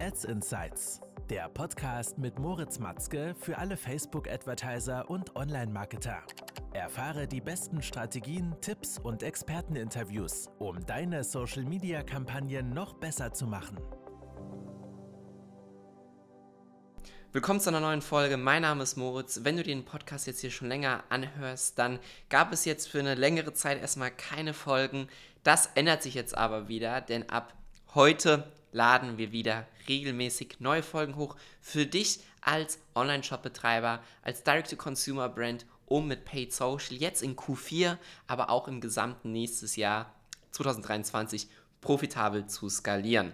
Ads Insights, der Podcast mit Moritz Matzke für alle Facebook-Advertiser und Online-Marketer. Erfahre die besten Strategien, Tipps und Experteninterviews, um deine Social-Media-Kampagnen noch besser zu machen. Willkommen zu einer neuen Folge. Mein Name ist Moritz. Wenn du den Podcast jetzt hier schon länger anhörst, dann gab es jetzt für eine längere Zeit erstmal keine Folgen. Das ändert sich jetzt aber wieder, denn ab heute laden wir wieder regelmäßig neue Folgen hoch für dich als Online-Shop-Betreiber, als Direct-to-Consumer-Brand, um mit Paid Social jetzt in Q4, aber auch im gesamten nächstes Jahr 2023 profitabel zu skalieren.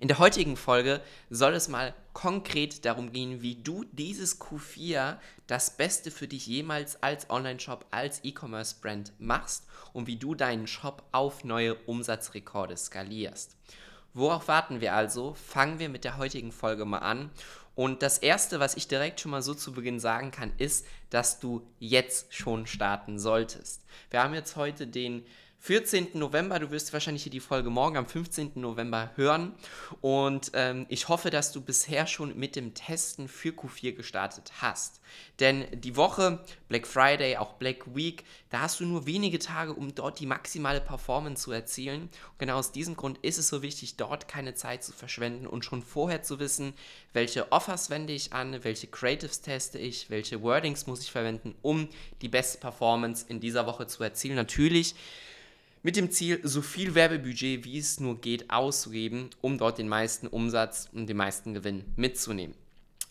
In der heutigen Folge soll es mal konkret darum gehen, wie du dieses Q4 das Beste für dich jemals als Online-Shop, als E-Commerce-Brand machst und wie du deinen Shop auf neue Umsatzrekorde skalierst. Worauf warten wir also? Fangen wir mit der heutigen Folge mal an. Und das Erste, was ich direkt schon mal so zu Beginn sagen kann, ist, dass du jetzt schon starten solltest. Wir haben jetzt heute den 14. November. Du wirst wahrscheinlich hier die Folge morgen am 15. November hören. Und ähm, ich hoffe, dass du bisher schon mit dem Testen für Q4 gestartet hast. Denn die Woche, Black Friday, auch Black Week, da hast du nur wenige Tage, um dort die maximale Performance zu erzielen. Und genau aus diesem Grund ist es so wichtig, dort keine Zeit zu verschwenden und schon vorher zu wissen, welche Offers wende ich an, welche Creatives teste ich, welche Wordings muss ich verwenden, um die beste Performance in dieser Woche zu erzielen. Natürlich mit dem Ziel, so viel Werbebudget wie es nur geht auszugeben, um dort den meisten Umsatz und den meisten Gewinn mitzunehmen.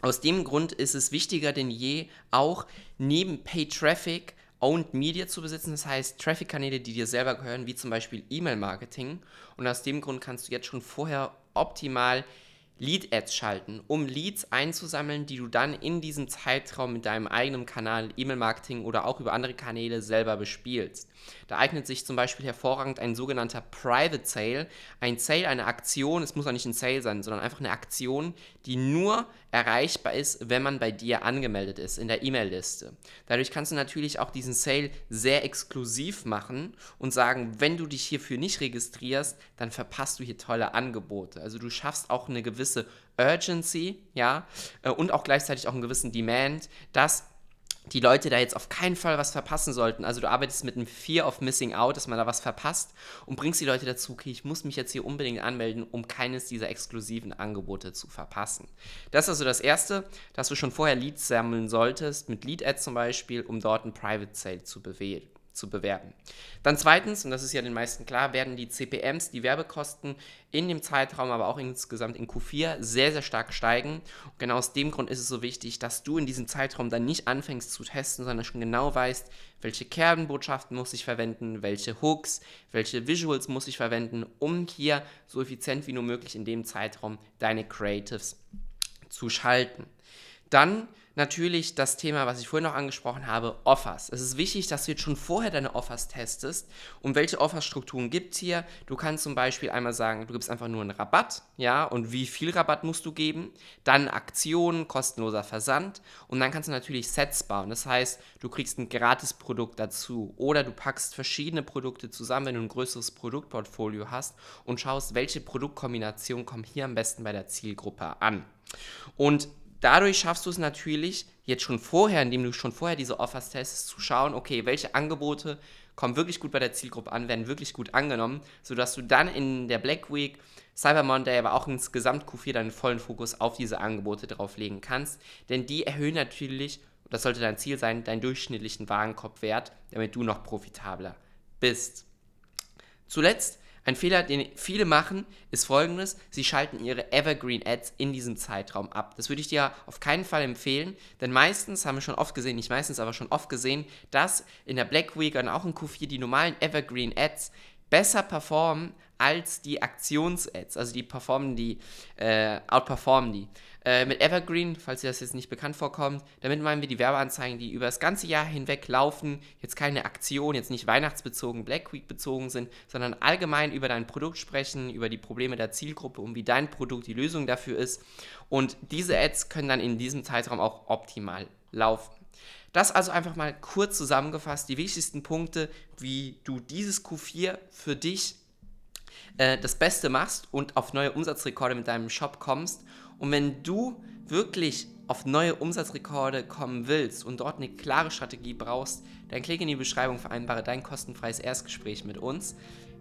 Aus dem Grund ist es wichtiger denn je, auch neben Pay Traffic Owned Media zu besitzen, das heißt Traffic-Kanäle, die dir selber gehören, wie zum Beispiel E-Mail-Marketing. Und aus dem Grund kannst du jetzt schon vorher optimal Lead-Ads schalten, um Leads einzusammeln, die du dann in diesem Zeitraum mit deinem eigenen Kanal, E-Mail-Marketing oder auch über andere Kanäle selber bespielst. Da eignet sich zum Beispiel hervorragend ein sogenannter Private Sale. Ein Sale, eine Aktion, es muss auch nicht ein Sale sein, sondern einfach eine Aktion, die nur erreichbar ist, wenn man bei dir angemeldet ist in der E-Mail-Liste. Dadurch kannst du natürlich auch diesen Sale sehr exklusiv machen und sagen, wenn du dich hierfür nicht registrierst, dann verpasst du hier tolle Angebote. Also du schaffst auch eine gewisse Urgency, ja, äh, und auch gleichzeitig auch einen gewissen Demand, dass die Leute da jetzt auf keinen Fall was verpassen sollten. Also du arbeitest mit einem Fear of Missing Out, dass man da was verpasst und bringst die Leute dazu, okay, ich muss mich jetzt hier unbedingt anmelden, um keines dieser exklusiven Angebote zu verpassen. Das ist also das Erste, dass du schon vorher Leads sammeln solltest, mit Lead Ads zum Beispiel, um dort ein Private Sale zu bewegen zu bewerben. Dann zweitens, und das ist ja den meisten klar, werden die CPMs, die Werbekosten in dem Zeitraum, aber auch insgesamt in Q4 sehr, sehr stark steigen. Und genau aus dem Grund ist es so wichtig, dass du in diesem Zeitraum dann nicht anfängst zu testen, sondern schon genau weißt, welche Kernbotschaften muss ich verwenden, welche Hooks, welche Visuals muss ich verwenden, um hier so effizient wie nur möglich in dem Zeitraum deine Creatives zu schalten. Dann natürlich das Thema, was ich vorhin noch angesprochen habe, Offers. Es ist wichtig, dass du jetzt schon vorher deine Offers testest. Und welche Offerstrukturen gibt es hier? Du kannst zum Beispiel einmal sagen, du gibst einfach nur einen Rabatt, ja, und wie viel Rabatt musst du geben? Dann Aktionen, kostenloser Versand. Und dann kannst du natürlich Sets bauen. Das heißt, du kriegst ein Gratis-Produkt dazu. Oder du packst verschiedene Produkte zusammen, wenn du ein größeres Produktportfolio hast und schaust, welche Produktkombinationen kommen hier am besten bei der Zielgruppe an. Und dadurch schaffst du es natürlich, jetzt schon vorher, indem du schon vorher diese Offers testest, zu schauen, okay, welche Angebote kommen wirklich gut bei der Zielgruppe an, werden wirklich gut angenommen, sodass du dann in der Black Week, Cyber Monday, aber auch insgesamt Q4 deinen vollen Fokus auf diese Angebote drauf legen kannst. Denn die erhöhen natürlich, das sollte dein Ziel sein, deinen durchschnittlichen Warenkorbwert, damit du noch profitabler bist. Zuletzt ein Fehler, den viele machen, ist folgendes: Sie schalten ihre Evergreen Ads in diesem Zeitraum ab. Das würde ich dir auf keinen Fall empfehlen, denn meistens haben wir schon oft gesehen, nicht meistens, aber schon oft gesehen, dass in der Black Week und auch in Q4 die normalen Evergreen Ads besser performen als die Aktions-Ads. Also die performen die, äh, outperformen die. Äh, mit Evergreen, falls dir das jetzt nicht bekannt vorkommt, damit meinen wir die Werbeanzeigen, die über das ganze Jahr hinweg laufen, jetzt keine Aktion, jetzt nicht weihnachtsbezogen, Black Week bezogen sind, sondern allgemein über dein Produkt sprechen, über die Probleme der Zielgruppe und wie dein Produkt die Lösung dafür ist. Und diese Ads können dann in diesem Zeitraum auch optimal laufen. Das also einfach mal kurz zusammengefasst, die wichtigsten Punkte, wie du dieses Q4 für dich äh, das Beste machst und auf neue Umsatzrekorde mit deinem Shop kommst. Und wenn du wirklich auf neue Umsatzrekorde kommen willst und dort eine klare Strategie brauchst, dann klicke in die Beschreibung, vereinbare dein kostenfreies Erstgespräch mit uns.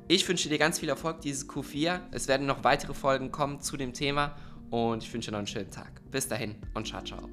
Ich wünsche dir ganz viel Erfolg dieses Q4. Es werden noch weitere Folgen kommen zu dem Thema und ich wünsche dir noch einen schönen Tag. Bis dahin und ciao, ciao.